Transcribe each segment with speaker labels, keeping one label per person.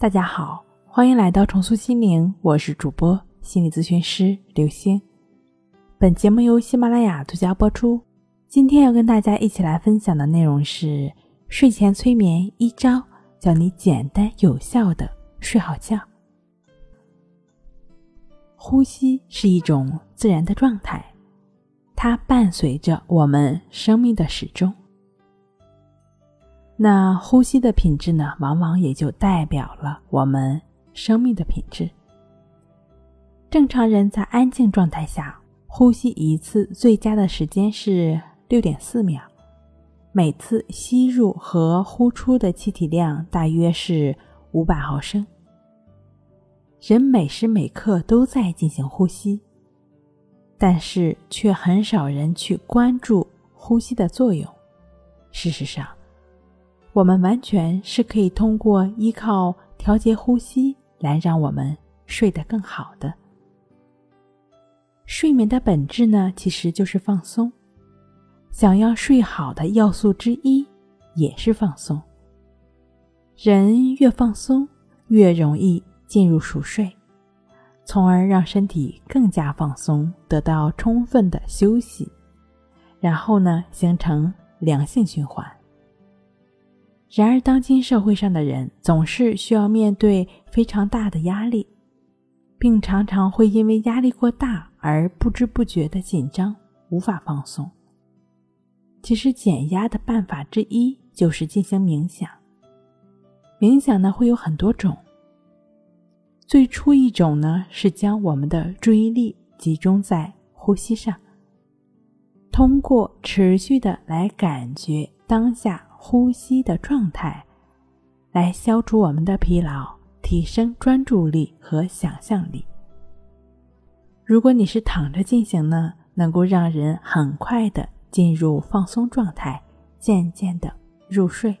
Speaker 1: 大家好，欢迎来到重塑心灵，我是主播心理咨询师刘星。本节目由喜马拉雅独家播出。今天要跟大家一起来分享的内容是睡前催眠一招，教你简单有效的睡好觉。呼吸是一种自然的状态，它伴随着我们生命的始终。那呼吸的品质呢，往往也就代表了我们生命的品质。正常人在安静状态下呼吸一次最佳的时间是六点四秒，每次吸入和呼出的气体量大约是五百毫升。人每时每刻都在进行呼吸，但是却很少人去关注呼吸的作用。事实上，我们完全是可以通过依靠调节呼吸来让我们睡得更好的。睡眠的本质呢，其实就是放松。想要睡好的要素之一也是放松。人越放松，越容易进入熟睡，从而让身体更加放松，得到充分的休息，然后呢，形成良性循环。然而，当今社会上的人总是需要面对非常大的压力，并常常会因为压力过大而不知不觉的紧张，无法放松。其实，减压的办法之一就是进行冥想。冥想呢，会有很多种。最初一种呢，是将我们的注意力集中在呼吸上，通过持续的来感觉当下。呼吸的状态，来消除我们的疲劳，提升专注力和想象力。如果你是躺着进行呢，能够让人很快的进入放松状态，渐渐的入睡。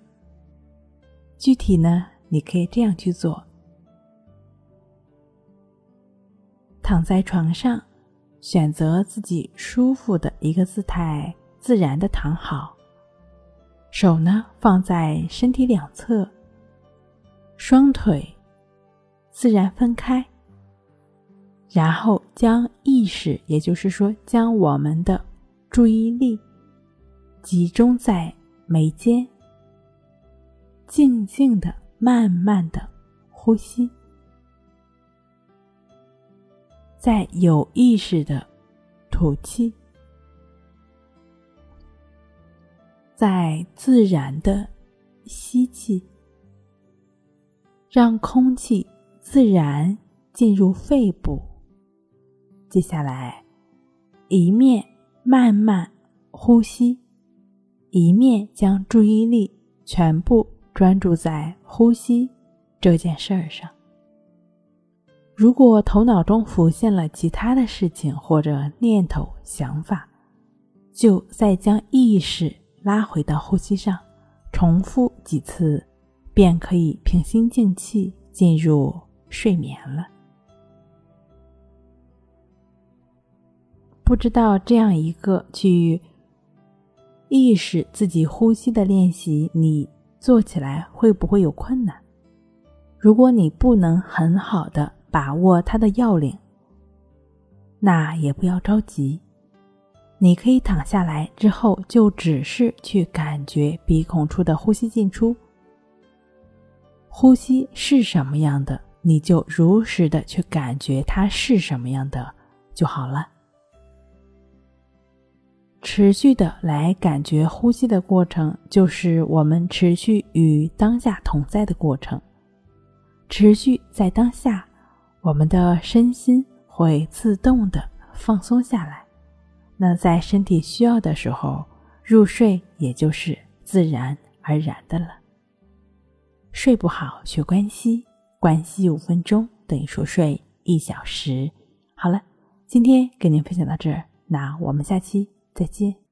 Speaker 1: 具体呢，你可以这样去做：躺在床上，选择自己舒服的一个姿态，自然的躺好。手呢放在身体两侧，双腿自然分开，然后将意识，也就是说将我们的注意力集中在眉间，静静的、慢慢的呼吸，在有意识的吐气。在自然的吸气，让空气自然进入肺部。接下来，一面慢慢呼吸，一面将注意力全部专注在呼吸这件事儿上。如果头脑中浮现了其他的事情或者念头、想法，就再将意识。拉回到呼吸上，重复几次，便可以平心静气进入睡眠了。不知道这样一个去意识自己呼吸的练习，你做起来会不会有困难？如果你不能很好的把握它的要领，那也不要着急。你可以躺下来之后，就只是去感觉鼻孔处的呼吸进出，呼吸是什么样的，你就如实的去感觉它是什么样的就好了。持续的来感觉呼吸的过程，就是我们持续与当下同在的过程。持续在当下，我们的身心会自动的放松下来。那在身体需要的时候入睡，也就是自然而然的了。睡不好学关息，关息五分钟等于熟睡一小时。好了，今天跟您分享到这儿，那我们下期再见。